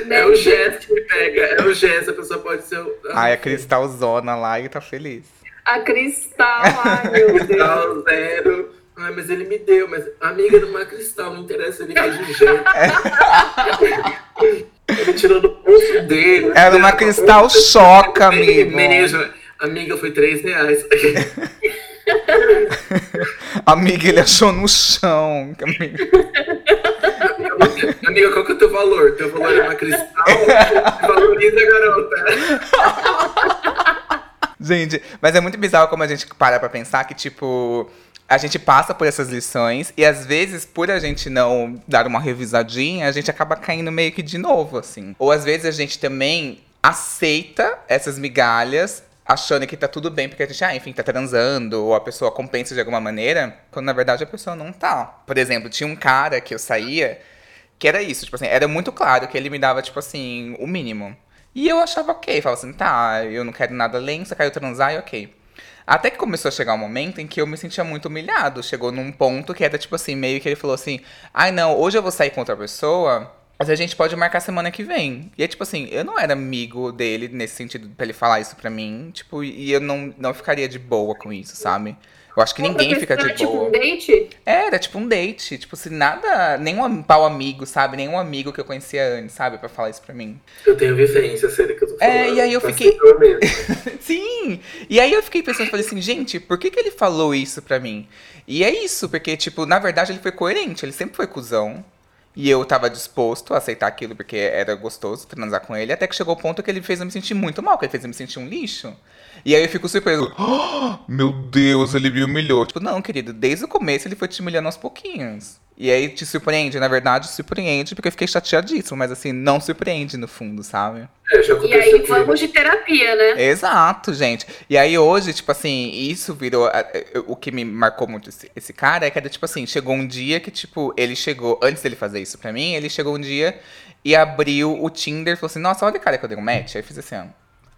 C: é o gesto que me pega, é o gesto, a pessoa pode ser.
A: Ai, a cristalzona lá e tá feliz.
B: A cristal, ai meu Deus.
C: Cristal zero. Ai, mas ele me deu, mas amiga não é cristal, não interessa, ele faz de jeito. ele tirou o pulso dele.
A: Era uma cristal choca, amigo.
C: Mesmo. Amiga, foi três reais.
A: amiga, ele achou no chão. Amiga.
C: amiga, qual que é o teu valor? Teu valor é uma cristal? Valoriza, garota.
A: Gente, mas é muito bizarro como a gente para pra pensar que, tipo, a gente passa por essas lições e às vezes, por a gente não dar uma revisadinha, a gente acaba caindo meio que de novo, assim. Ou às vezes a gente também aceita essas migalhas achando que tá tudo bem porque a gente, ah, enfim, tá transando, ou a pessoa compensa de alguma maneira, quando na verdade a pessoa não tá. Por exemplo, tinha um cara que eu saía que era isso, tipo assim, era muito claro que ele me dava, tipo assim, o mínimo. E eu achava ok, falava assim, tá, eu não quero nada além, só quero transar e ok. Até que começou a chegar um momento em que eu me sentia muito humilhado. Chegou num ponto que era tipo assim, meio que ele falou assim: ai não, hoje eu vou sair com outra pessoa. Mas a gente pode marcar semana que vem. E é tipo assim, eu não era amigo dele nesse sentido pra ele falar isso pra mim. Tipo, e eu não, não ficaria de boa com isso, sabe? Eu acho que ninguém fica de
B: tipo
A: boa.
B: um date?
A: É, era tipo um date. Tipo, se nada. Nenhum pau amigo, sabe? Nenhum amigo que eu conhecia antes, sabe? Pra falar isso pra mim.
C: Eu tenho vivência, sei que eu tô falando.
A: É, e aí eu fiquei. Sim! E aí eu fiquei pensando, falei assim, gente, por que, que ele falou isso pra mim? E é isso, porque, tipo, na verdade ele foi coerente, ele sempre foi cuzão. E eu tava disposto a aceitar aquilo porque era gostoso transar com ele, até que chegou o ponto que ele fez eu me sentir muito mal, que ele fez eu me sentir um lixo. E aí eu fico surpreso. Oh, meu Deus, ele me humilhou. Tipo, não, querido, desde o começo ele foi te humilhando aos pouquinhos. E aí te surpreende, na verdade, surpreende, porque eu fiquei chateadíssimo, mas assim, não surpreende no fundo, sabe?
C: É, já
B: E aí
C: que-
B: vamos de terapia, né?
A: Exato, gente. E aí hoje, tipo assim, isso virou. O que me marcou muito esse, esse cara é que era, tipo assim, chegou um dia que, tipo, ele chegou, antes dele fazer isso pra mim, ele chegou um dia e abriu o Tinder e falou assim, nossa, olha o cara que eu dei um match. Aí eu fiz assim, ó.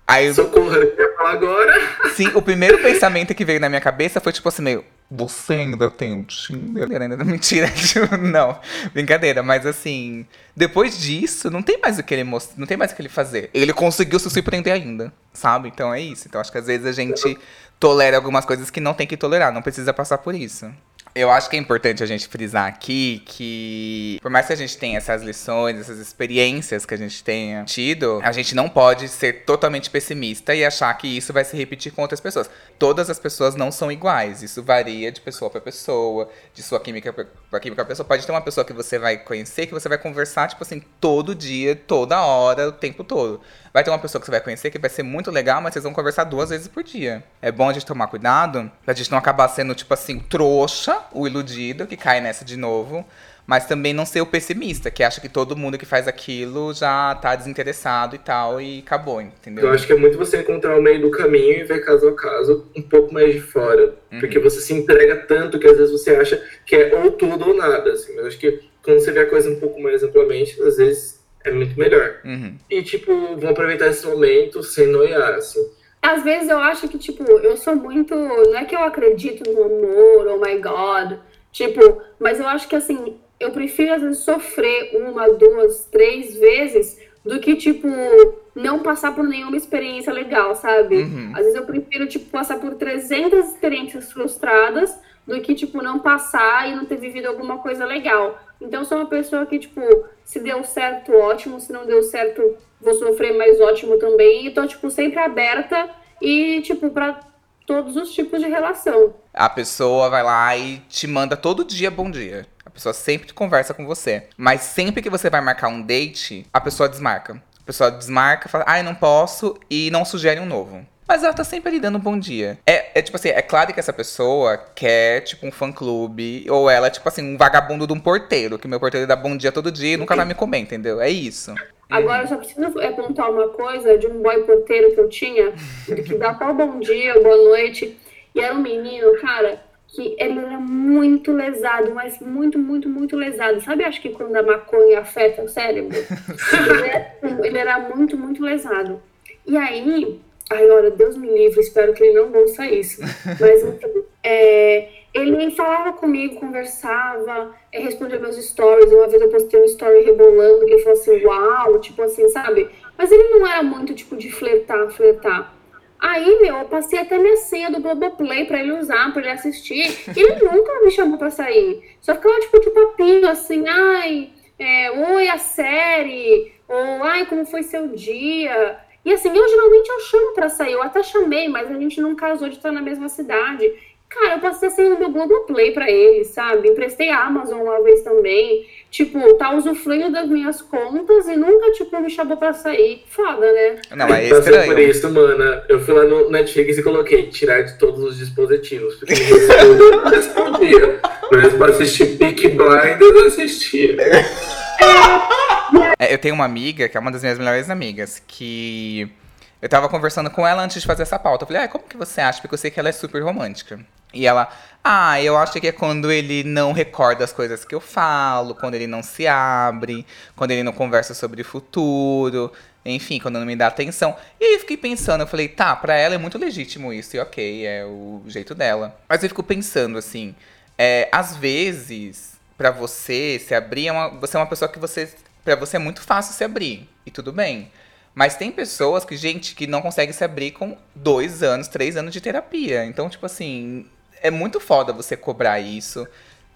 A: Aí
C: Socorro, eu ia falar agora.
A: Sim, o primeiro pensamento que veio na minha cabeça foi tipo assim, meio. Você ainda tem um Tinder? Mentira, não. Brincadeira, mas assim. Depois disso, não tem mais o que ele não tem mais o que ele fazer. Ele conseguiu se surpreender ainda, sabe? Então é isso. Então acho que às vezes a gente tolera algumas coisas que não tem que tolerar, não precisa passar por isso. Eu acho que é importante a gente frisar aqui que, por mais que a gente tenha essas lições, essas experiências que a gente tenha tido, a gente não pode ser totalmente pessimista e achar que isso vai se repetir com outras pessoas. Todas as pessoas não são iguais. Isso varia de pessoa para pessoa, de sua química para química pra pessoa. Pode ter uma pessoa que você vai conhecer, que você vai conversar, tipo assim, todo dia, toda hora, o tempo todo. Vai ter uma pessoa que você vai conhecer que vai ser muito legal, mas vocês vão conversar duas vezes por dia. É bom a gente tomar cuidado pra gente não acabar sendo, tipo assim, trouxa, o iludido, que cai nessa de novo. Mas também não ser o pessimista, que acha que todo mundo que faz aquilo já tá desinteressado e tal, e acabou, entendeu?
C: Eu acho que é muito você encontrar o meio do caminho e ver caso a caso um pouco mais de fora.
A: Uhum.
C: Porque você se entrega tanto que às vezes você acha que é ou tudo ou nada. Assim. Eu acho que quando você vê a coisa um pouco mais amplamente, às vezes é muito melhor.
A: Uhum.
C: E, tipo, vão aproveitar esse momento sem noiar, assim.
B: Às vezes eu acho que, tipo, eu sou muito. Não é que eu acredito no amor, oh my god. Tipo, mas eu acho que assim, eu prefiro às vezes sofrer uma, duas, três vezes do que, tipo, não passar por nenhuma experiência legal, sabe?
A: Uhum.
B: Às vezes eu prefiro, tipo, passar por 300 experiências frustradas do que, tipo, não passar e não ter vivido alguma coisa legal. Então, sou uma pessoa que, tipo, se deu certo, ótimo. Se não deu certo, vou sofrer, mas ótimo também. E tô, tipo, sempre aberta e, tipo, pra todos os tipos de relação.
A: A pessoa vai lá e te manda todo dia bom dia. A pessoa sempre conversa com você. Mas sempre que você vai marcar um date, a pessoa desmarca. A pessoa desmarca, fala, ai, não posso, e não sugere um novo. Mas ela tá sempre ali dando um bom dia. É, é tipo assim, é claro que essa pessoa quer, tipo, um fã-clube, ou ela é, tipo assim, um vagabundo de um porteiro, que meu porteiro dá bom dia todo dia e nunca vai me comer, entendeu? É isso.
B: Agora, eu só preciso é, contar uma coisa de um boy porteiro que eu tinha, que dá tal bom dia, boa noite. E era um menino, cara, que ele era muito lesado, mas muito, muito, muito lesado. Sabe, acho que quando a maconha afeta o cérebro? ele, era, ele era muito, muito lesado. E aí, ai, olha, Deus me livre, espero que ele não ouça isso. Mas, é, ele falava comigo, conversava, é, respondia meus stories. Uma vez eu postei um story rebolando, que ele falou assim, uau, tipo assim, sabe? Mas ele não era muito, tipo, de flertar, flertar. Aí, meu, eu passei até minha senha do Globoplay pra ele usar, pra ele assistir. E ele nunca me chamou pra sair. Só ficava, tipo, de papinho, assim, ai, é, oi, a série, ou ai, como foi seu dia. E assim, eu geralmente eu chamo pra sair, eu até chamei, mas a gente não casou de estar na mesma cidade. Cara, eu passei a senha do Globoplay pra ele, sabe? Emprestei a Amazon uma vez também. Tipo, tá usufruindo das minhas contas e nunca, tipo, me chamou pra sair. Foda, né?
A: Não, é
C: Passei por
A: estranho.
C: isso, mano. Eu fui lá no Netflix e coloquei tirar de todos os dispositivos. Porque eu não respondia. Mas pra assistir Peak Blinders, eu assistia.
A: É, eu tenho uma amiga, que é uma das minhas melhores amigas, que eu tava conversando com ela antes de fazer essa pauta. Eu falei, ah, como que você acha? Porque eu sei que ela é super romântica. E ela, ah, eu acho que é quando ele não recorda as coisas que eu falo, quando ele não se abre, quando ele não conversa sobre o futuro, enfim, quando não me dá atenção. E aí eu fiquei pensando, eu falei, tá, pra ela é muito legítimo isso, e ok, é o jeito dela. Mas eu fico pensando assim, é, às vezes, pra você se abrir, é uma- você é uma pessoa que você. Pra você é muito fácil se abrir. E tudo bem. Mas tem pessoas que, gente, que não consegue se abrir com dois anos, três anos de terapia. Então, tipo assim, é muito foda você cobrar isso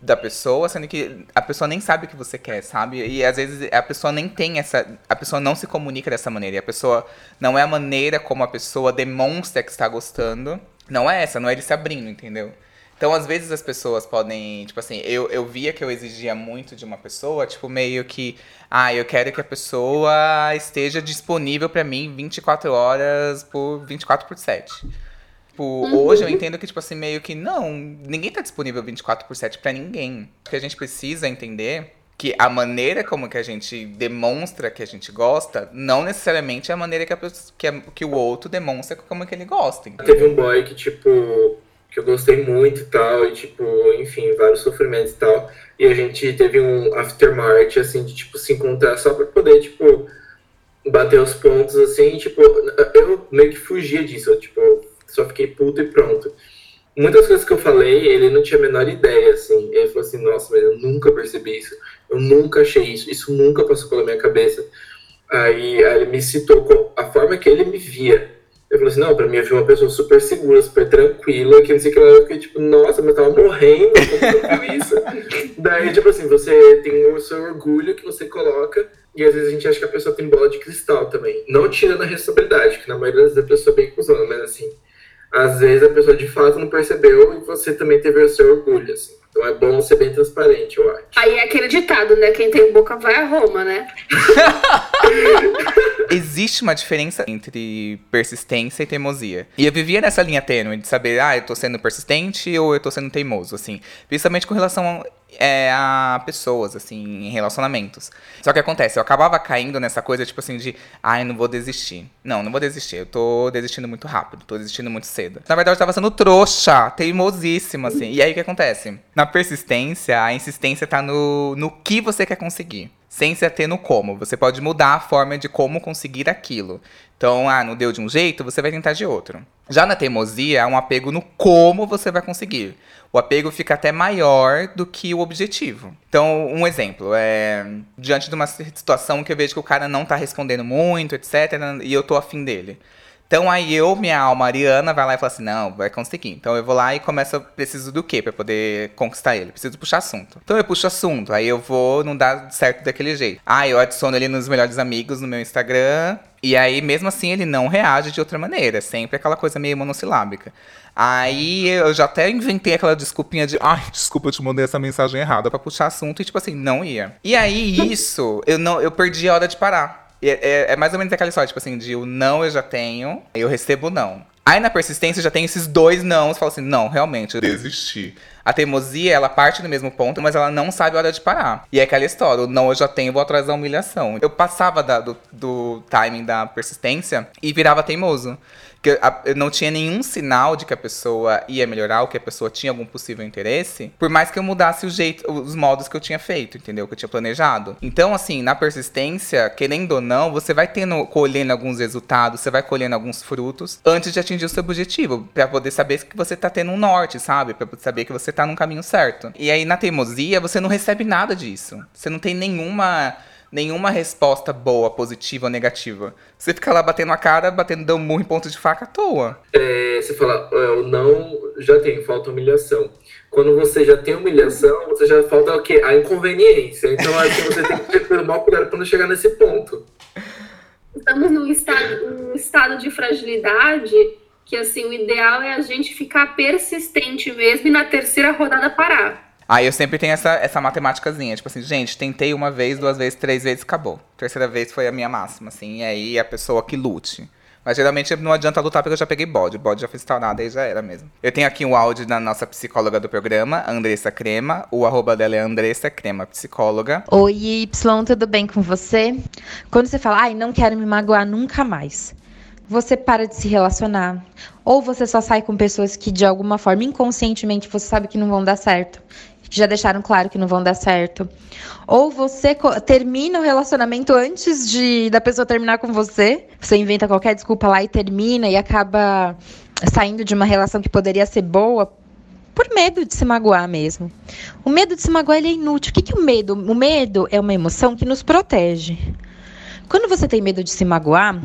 A: da pessoa, sendo que a pessoa nem sabe o que você quer, sabe? E às vezes a pessoa nem tem essa. A pessoa não se comunica dessa maneira. E a pessoa não é a maneira como a pessoa demonstra que está gostando. Não é essa, não é ele se abrindo, entendeu? Então, às vezes as pessoas podem, tipo assim, eu, eu via que eu exigia muito de uma pessoa, tipo, meio que, ah, eu quero que a pessoa esteja disponível pra mim 24 horas por 24 por 7. Tipo, hoje eu entendo que, tipo assim, meio que não, ninguém tá disponível 24 por 7 pra ninguém. O que a gente precisa entender que a maneira como que a gente demonstra que a gente gosta, não necessariamente é a maneira que, a, que, a, que o outro demonstra como que ele gosta.
C: Entendeu? Teve um boy que, tipo, que eu gostei muito e tal, e, tipo, enfim, vários sofrimentos e tal. E a gente teve um aftermath, assim, de, tipo, se encontrar só pra poder, tipo, bater os pontos, assim, tipo, eu meio que fugia disso, eu, tipo, só fiquei puto e pronto. Muitas coisas que eu falei, ele não tinha a menor ideia, assim. Ele falou assim, nossa, mas eu nunca percebi isso. Eu nunca achei isso. Isso nunca passou pela minha cabeça. Aí, aí ele me citou a forma que ele me via. Eu falei assim, não, pra mim eu vi uma pessoa super segura, super tranquila, que não sei o que lá. Eu fiquei tipo, nossa, mas eu tava morrendo, como viu isso? Daí, tipo assim, você tem o seu orgulho que você coloca, e às vezes a gente acha que a pessoa tem bola de cristal também. Não tirando a responsabilidade, que na maioria das vezes a pessoa é bem cuzona, mas assim, às vezes a pessoa de fato não percebeu e você também teve o seu orgulho, assim. Então é bom ser bem transparente, eu acho.
B: Aí é aquele ditado, né? Quem tem boca vai a Roma, né?
A: Existe uma diferença entre persistência e teimosia. E eu vivia nessa linha tênue de saber, ah, eu tô sendo persistente ou eu tô sendo teimoso, assim. Principalmente com relação é, a pessoas, assim, em relacionamentos. Só que acontece, eu acabava caindo nessa coisa, tipo assim, de, ai, não vou desistir. Não, não vou desistir. Eu tô desistindo muito rápido, tô desistindo muito cedo. Na verdade, eu tava sendo trouxa, teimosíssima, assim. E aí o que acontece? Na persistência, a insistência tá no, no que você quer conseguir sem se ater no como. Você pode mudar a forma de como conseguir aquilo. Então, ah, não deu de um jeito, você vai tentar de outro. Já na teimosia, há um apego no como você vai conseguir. O apego fica até maior do que o objetivo. Então, um exemplo, é diante de uma situação que eu vejo que o cara não tá respondendo muito, etc, e eu tô afim dele. Então aí eu, minha alma ariana, vai lá e fala assim, não, vai conseguir. Então eu vou lá e começo, preciso do quê para poder conquistar ele? Preciso puxar assunto. Então eu puxo assunto, aí eu vou, não dá certo daquele jeito. Ah, eu adiciono ele nos melhores amigos no meu Instagram, e aí mesmo assim ele não reage de outra maneira, sempre aquela coisa meio monossilábica. Aí eu já até inventei aquela desculpinha de, ai, desculpa, eu te mandei essa mensagem errada para puxar assunto e tipo assim, não ia. E aí isso, eu não, eu perdi a hora de parar. É, é, é, mais ou menos aquela história, tipo assim, de o não eu já tenho, eu recebo não. Aí na persistência já tem esses dois não, você fala assim, não, realmente, eu desisti. A teimosia, ela parte do mesmo ponto, mas ela não sabe a hora de parar. E é aquela história, o não eu já tenho, vou atrás da humilhação. Eu passava da, do, do timing da persistência e virava teimoso que eu não tinha nenhum sinal de que a pessoa ia melhorar ou que a pessoa tinha algum possível interesse, por mais que eu mudasse o jeito, os modos que eu tinha feito, entendeu? Que eu tinha planejado. Então, assim, na persistência, querendo ou não, você vai tendo, colhendo alguns resultados, você vai colhendo alguns frutos antes de atingir o seu objetivo, para poder saber que você tá tendo um norte, sabe? Para saber que você tá num caminho certo. E aí, na teimosia, você não recebe nada disso. Você não tem nenhuma nenhuma resposta boa, positiva ou negativa. Você fica lá batendo a cara, batendo dando murro em ponto de faca à toa.
C: É, você fala, é, o não já tem, falta humilhação. Quando você já tem humilhação, você já falta o quê? A inconveniência. Então acho que você tem que ter pelo mal cuidado para não chegar nesse ponto.
B: Estamos num estado, num estado de fragilidade que assim, o ideal é a gente ficar persistente mesmo e na terceira rodada parar.
A: Aí eu sempre tenho essa, essa matemáticazinha, tipo assim, gente, tentei uma vez, duas vezes, três vezes, acabou. Terceira vez foi a minha máxima, assim, e aí a pessoa que lute. Mas geralmente não adianta lutar porque eu já peguei bode. O bode já foi instaurado e já era mesmo. Eu tenho aqui um áudio da nossa psicóloga do programa, Andressa Crema. O arroba dela é Andressa Crema, psicóloga.
E: Oi, Y, tudo bem com você? Quando você fala, ai, não quero me magoar nunca mais você para de se relacionar. Ou você só sai com pessoas que, de alguma forma, inconscientemente, você sabe que não vão dar certo que já deixaram claro que não vão dar certo. Ou você termina o relacionamento antes de da pessoa terminar com você. Você inventa qualquer desculpa lá e termina e acaba saindo de uma relação que poderia ser boa por medo de se magoar mesmo. O medo de se magoar ele é inútil. O que, que é o medo? O medo é uma emoção que nos protege. Quando você tem medo de se magoar,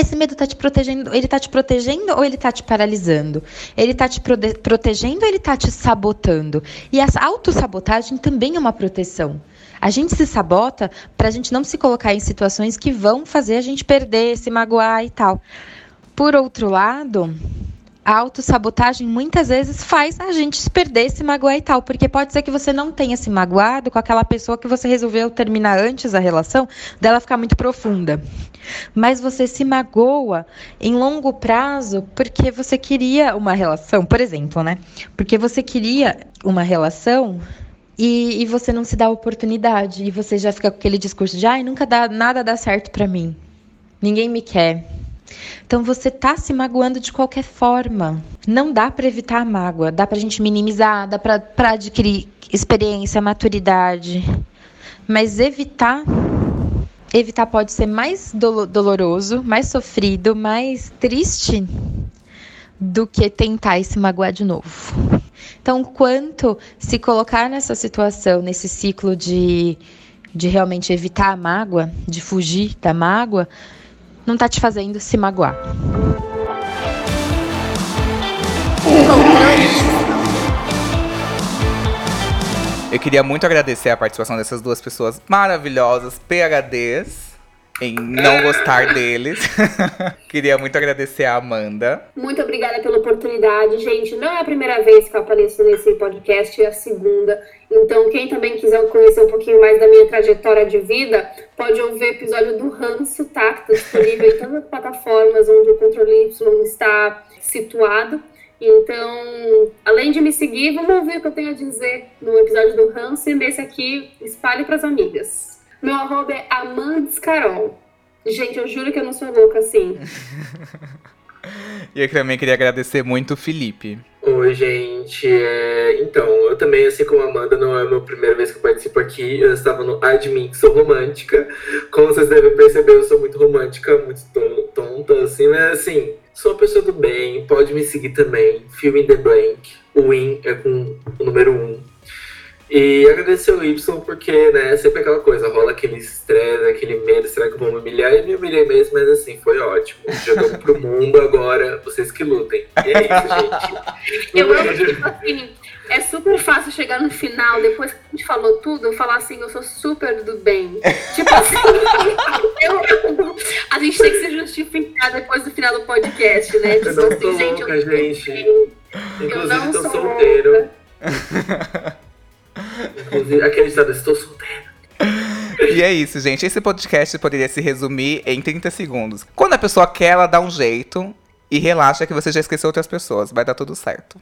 E: esse medo está te protegendo, ele está te protegendo ou ele está te paralisando? Ele está te protegendo ou ele está te sabotando? E a autossabotagem também é uma proteção. A gente se sabota para a gente não se colocar em situações que vão fazer a gente perder, se magoar e tal. Por outro lado, a autossabotagem muitas vezes faz a gente se perder, se magoar e tal, porque pode ser que você não tenha se magoado com aquela pessoa que você resolveu terminar antes da relação, dela ficar muito profunda. Mas você se magoa em longo prazo porque você queria uma relação, por exemplo, né? Porque você queria uma relação e, e você não se dá a oportunidade. E você já fica com aquele discurso de ai, nunca dá, nada dá certo para mim. Ninguém me quer. Então você tá se magoando de qualquer forma. Não dá para evitar a mágoa, dá pra gente minimizar, dá pra adquirir experiência, maturidade. Mas evitar evitar pode ser mais doloroso, mais sofrido, mais triste do que tentar se magoar de novo. Então, quanto se colocar nessa situação, nesse ciclo de, de realmente evitar a mágoa, de fugir da mágoa, não está te fazendo se magoar.
A: Eu queria muito agradecer a participação dessas duas pessoas maravilhosas, PHDs em não gostar deles. Queria muito agradecer a Amanda.
B: Muito obrigada pela oportunidade. Gente, não é a primeira vez que eu apareço nesse podcast, é a segunda. Então, quem também quiser conhecer um pouquinho mais da minha trajetória de vida, pode ouvir o episódio do Ranço, tá? Que tá disponível em todas as plataformas onde o Controle Y está situado. Então, além de me seguir, vamos ouvir o que eu tenho a dizer no episódio do Ranço e nesse aqui, espalhe para as amigas. Meu arroba é Amandescarol. Gente, eu juro que eu não sou louca assim.
A: e eu também queria agradecer muito o Felipe.
C: Oi, gente. É... Então, eu também, assim como a Amanda, não é a minha primeira vez que eu participo aqui. Eu estava no Admin, que sou romântica. Como vocês devem perceber, eu sou muito romântica, muito tonta, assim, mas assim, sou uma pessoa do bem. Pode me seguir também. Fill in the blank. O win é com o número 1. Um. E agradecer o Y, porque, né, sempre aquela coisa, rola aquele estresse, aquele medo, será que eu vou me humilhar? E me humilhei mesmo, mas assim, foi ótimo. Jogamos pro mundo, agora vocês que lutem. E é isso,
B: gente. Eu amo, tipo assim, é super fácil chegar no final, depois que a gente falou tudo, falar assim, eu sou super do bem. tipo assim, eu, a gente tem que se justificar depois do final do podcast, né?
C: Tipo eu não assim, gente, louca, eu gente. Inclusive, eu tô solteiro. Inclusive, aquele estado, estou solteiro.
A: E é isso, gente. Esse podcast poderia se resumir em 30 segundos. Quando a pessoa quer, ela dá um jeito e relaxa que você já esqueceu outras pessoas. Vai dar tudo certo.